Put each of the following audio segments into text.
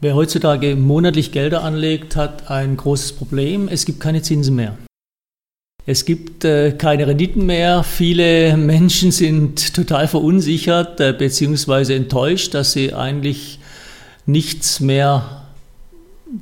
Wer heutzutage monatlich Gelder anlegt, hat ein großes Problem. Es gibt keine Zinsen mehr. Es gibt äh, keine Renditen mehr. Viele Menschen sind total verunsichert äh, bzw. enttäuscht, dass sie eigentlich nichts mehr,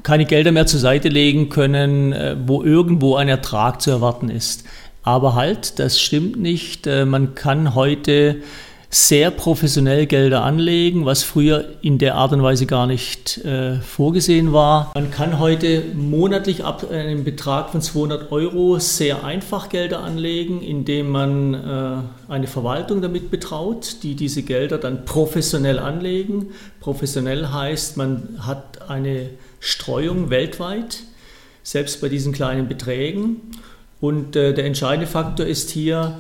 keine Gelder mehr zur Seite legen können, äh, wo irgendwo ein Ertrag zu erwarten ist. Aber halt, das stimmt nicht. Äh, man kann heute sehr professionell Gelder anlegen, was früher in der Art und Weise gar nicht äh, vorgesehen war. Man kann heute monatlich ab einem Betrag von 200 Euro sehr einfach Gelder anlegen, indem man äh, eine Verwaltung damit betraut, die diese Gelder dann professionell anlegen. Professionell heißt, man hat eine Streuung weltweit, selbst bei diesen kleinen Beträgen. Und äh, der entscheidende Faktor ist hier,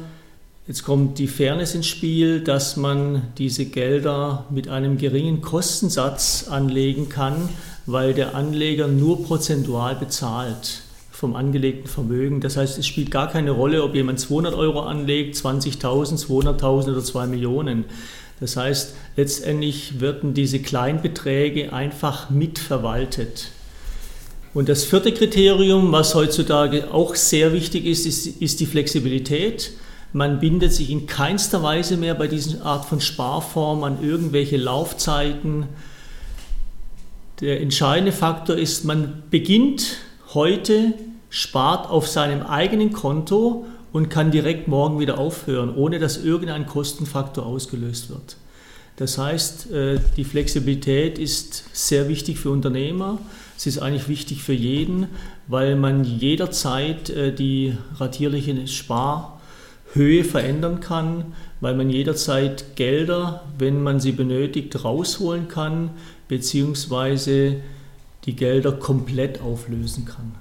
Jetzt kommt die Fairness ins Spiel, dass man diese Gelder mit einem geringen Kostensatz anlegen kann, weil der Anleger nur prozentual bezahlt vom angelegten Vermögen. Das heißt, es spielt gar keine Rolle, ob jemand 200 Euro anlegt, 20.000, 200.000 oder 2 Millionen. Das heißt, letztendlich werden diese Kleinbeträge einfach mitverwaltet. Und das vierte Kriterium, was heutzutage auch sehr wichtig ist, ist, ist die Flexibilität. Man bindet sich in keinster Weise mehr bei dieser Art von Sparform an irgendwelche Laufzeiten. Der entscheidende Faktor ist, man beginnt heute, spart auf seinem eigenen Konto und kann direkt morgen wieder aufhören, ohne dass irgendein Kostenfaktor ausgelöst wird. Das heißt, äh, die Flexibilität ist sehr wichtig für Unternehmer. Es ist eigentlich wichtig für jeden, weil man jederzeit äh, die ratierliche Spar Höhe verändern kann, weil man jederzeit Gelder, wenn man sie benötigt, rausholen kann, beziehungsweise die Gelder komplett auflösen kann.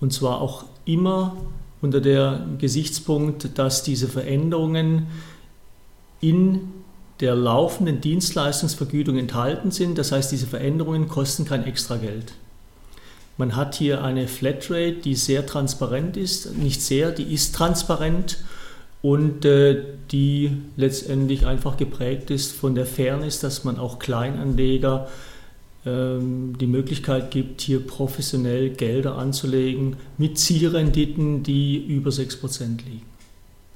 Und zwar auch immer unter dem Gesichtspunkt, dass diese Veränderungen in der laufenden Dienstleistungsvergütung enthalten sind. Das heißt, diese Veränderungen kosten kein extra Geld. Man hat hier eine Flatrate, die sehr transparent ist, nicht sehr, die ist transparent und äh, die letztendlich einfach geprägt ist von der Fairness, dass man auch Kleinanleger ähm, die Möglichkeit gibt, hier professionell Gelder anzulegen mit Zielrenditen, die über 6% liegen.